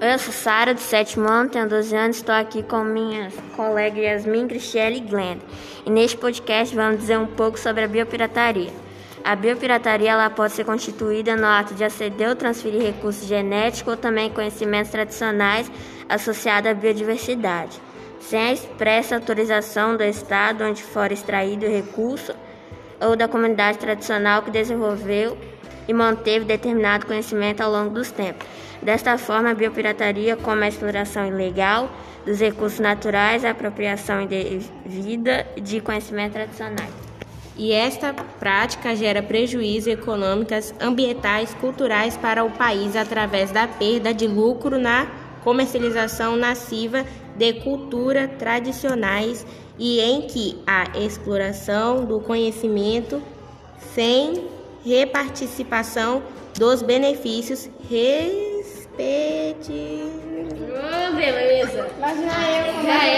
Eu sou Sara, do sétimo ano, tenho 12 anos, estou aqui com minhas colegas Yasmin, Cristiane e Glenda. E neste podcast vamos dizer um pouco sobre a biopirataria. A biopirataria ela pode ser constituída no ato de aceder ou transferir recursos genéticos ou também conhecimentos tradicionais associados à biodiversidade, sem a expressa autorização do Estado onde for extraído o recurso ou da comunidade tradicional que desenvolveu e manteve determinado conhecimento ao longo dos tempos. Desta forma, a biopirataria, como a exploração ilegal dos recursos naturais, a apropriação indevida de conhecimentos tradicionais. E esta prática gera prejuízos econômicos, ambientais, culturais para o país através da perda de lucro na comercialização massiva de culturas tradicionais e em que a exploração do conhecimento sem reparticipação dos benefícios respectivos. Oh, beleza. Mas já é. Já é.